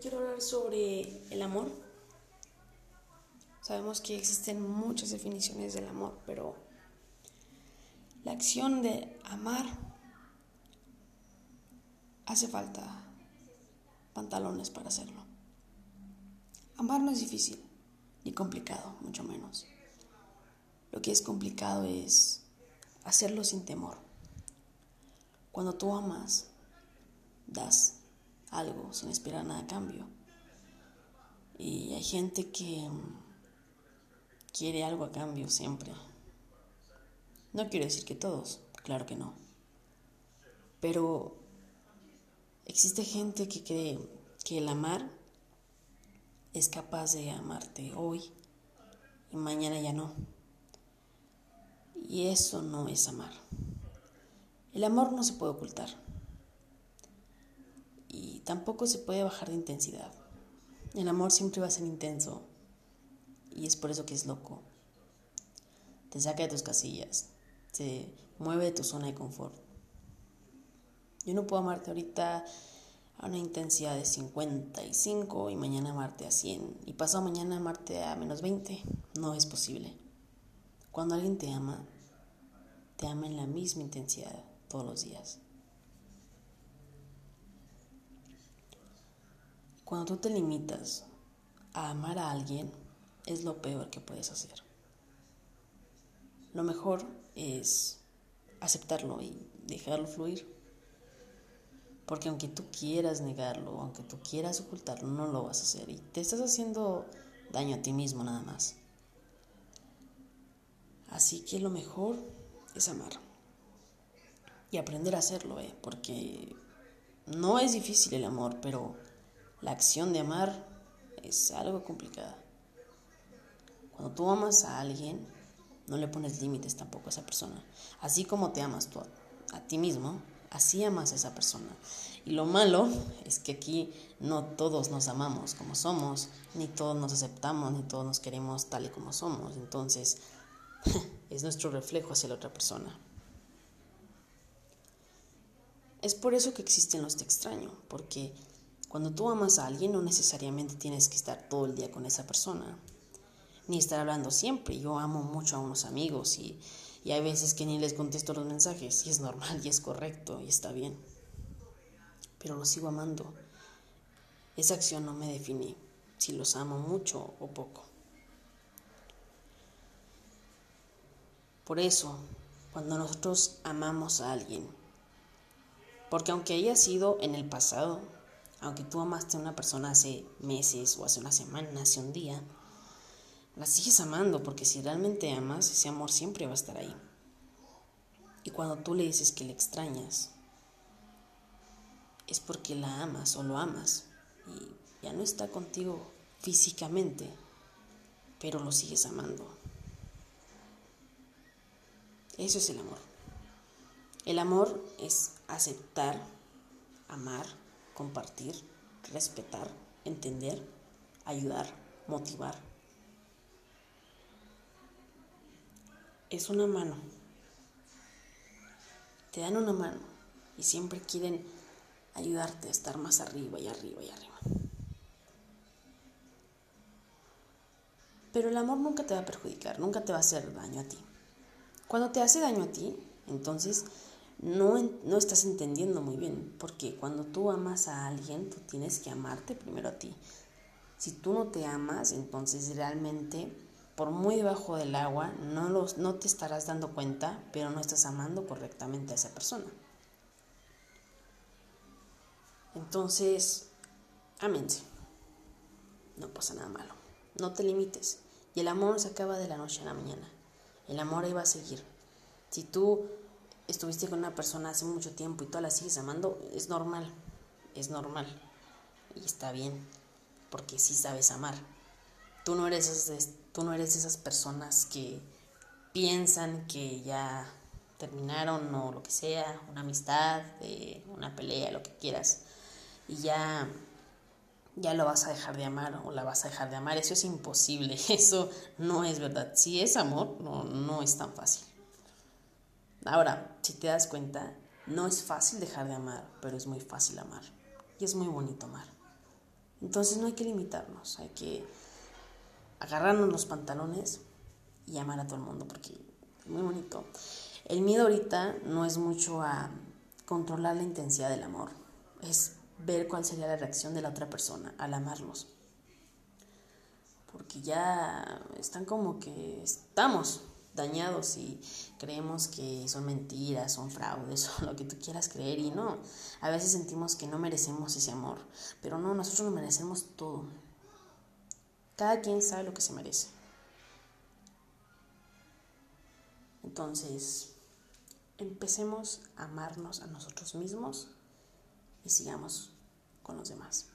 quiero hablar sobre el amor. Sabemos que existen muchas definiciones del amor, pero la acción de amar hace falta pantalones para hacerlo. Amar no es difícil ni complicado, mucho menos. Lo que es complicado es hacerlo sin temor. Cuando tú amas, das algo sin esperar nada a cambio. Y hay gente que quiere algo a cambio siempre. No quiero decir que todos, claro que no. Pero existe gente que cree que el amar es capaz de amarte hoy y mañana ya no. Y eso no es amar. El amor no se puede ocultar. Tampoco se puede bajar de intensidad. El amor siempre va a ser intenso. Y es por eso que es loco. Te saca de tus casillas. Te mueve de tu zona de confort. Yo no puedo amarte ahorita a una intensidad de 55 y mañana amarte a 100 y pasado mañana amarte a menos 20. No es posible. Cuando alguien te ama, te ama en la misma intensidad todos los días. Cuando tú te limitas a amar a alguien, es lo peor que puedes hacer. Lo mejor es aceptarlo y dejarlo fluir. Porque aunque tú quieras negarlo, aunque tú quieras ocultarlo, no lo vas a hacer. Y te estás haciendo daño a ti mismo nada más. Así que lo mejor es amar. Y aprender a hacerlo, ¿eh? Porque no es difícil el amor, pero la acción de amar es algo complicada. Cuando tú amas a alguien, no le pones límites tampoco a esa persona. Así como te amas tú a, ti mismo, Así amas a esa persona. Y lo malo es que aquí no todos nos amamos como somos, ni todos nos aceptamos, ni todos nos queremos tal y como somos. Entonces, es nuestro reflejo hacia la otra persona. Es por eso que existen los te extraño, porque cuando tú amas a alguien no necesariamente tienes que estar todo el día con esa persona, ni estar hablando siempre. Yo amo mucho a unos amigos y y hay veces que ni les contesto los mensajes y es normal y es correcto y está bien. Pero los sigo amando. Esa acción no me define si los amo mucho o poco. Por eso, cuando nosotros amamos a alguien, porque aunque haya sido en el pasado, aunque tú amaste a una persona hace meses o hace una semana, hace un día, la sigues amando porque si realmente amas, ese amor siempre va a estar ahí. Y cuando tú le dices que le extrañas, es porque la amas o lo amas y ya no está contigo físicamente, pero lo sigues amando. Eso es el amor. El amor es aceptar, amar, compartir, respetar, entender, ayudar, motivar es una mano. Te dan una mano y siempre quieren ayudarte a estar más arriba y arriba y arriba. Pero el amor nunca te va a perjudicar, nunca te va a hacer daño a ti. Cuando te hace daño a ti, entonces no, no estás entendiendo muy bien, porque cuando tú amas a alguien, tú tienes que amarte primero a ti. Si tú no te amas, entonces realmente por muy debajo del agua, no, los, no te estarás dando cuenta, pero no estás amando correctamente a esa persona. Entonces, ámense. No pasa nada malo. No te limites. Y el amor se acaba de la noche a la mañana. El amor ahí va a seguir. Si tú estuviste con una persona hace mucho tiempo y tú la sigues amando, es normal. Es normal. Y está bien. Porque sí sabes amar. Tú no eres Tú no eres esas personas que piensan que ya terminaron o lo que sea, una amistad, una pelea, lo que quieras, y ya, ya lo vas a dejar de amar o la vas a dejar de amar. Eso es imposible, eso no es verdad. Si es amor, no, no es tan fácil. Ahora, si te das cuenta, no es fácil dejar de amar, pero es muy fácil amar. Y es muy bonito amar. Entonces no hay que limitarnos, hay que agarrarnos los pantalones y amar a todo el mundo, porque es muy bonito. El miedo ahorita no es mucho a controlar la intensidad del amor, es ver cuál sería la reacción de la otra persona al amarlos. Porque ya están como que estamos dañados y creemos que son mentiras, son fraudes o lo que tú quieras creer y no. A veces sentimos que no merecemos ese amor, pero no, nosotros lo merecemos todo. Cada quien sabe lo que se merece. Entonces, empecemos a amarnos a nosotros mismos y sigamos con los demás.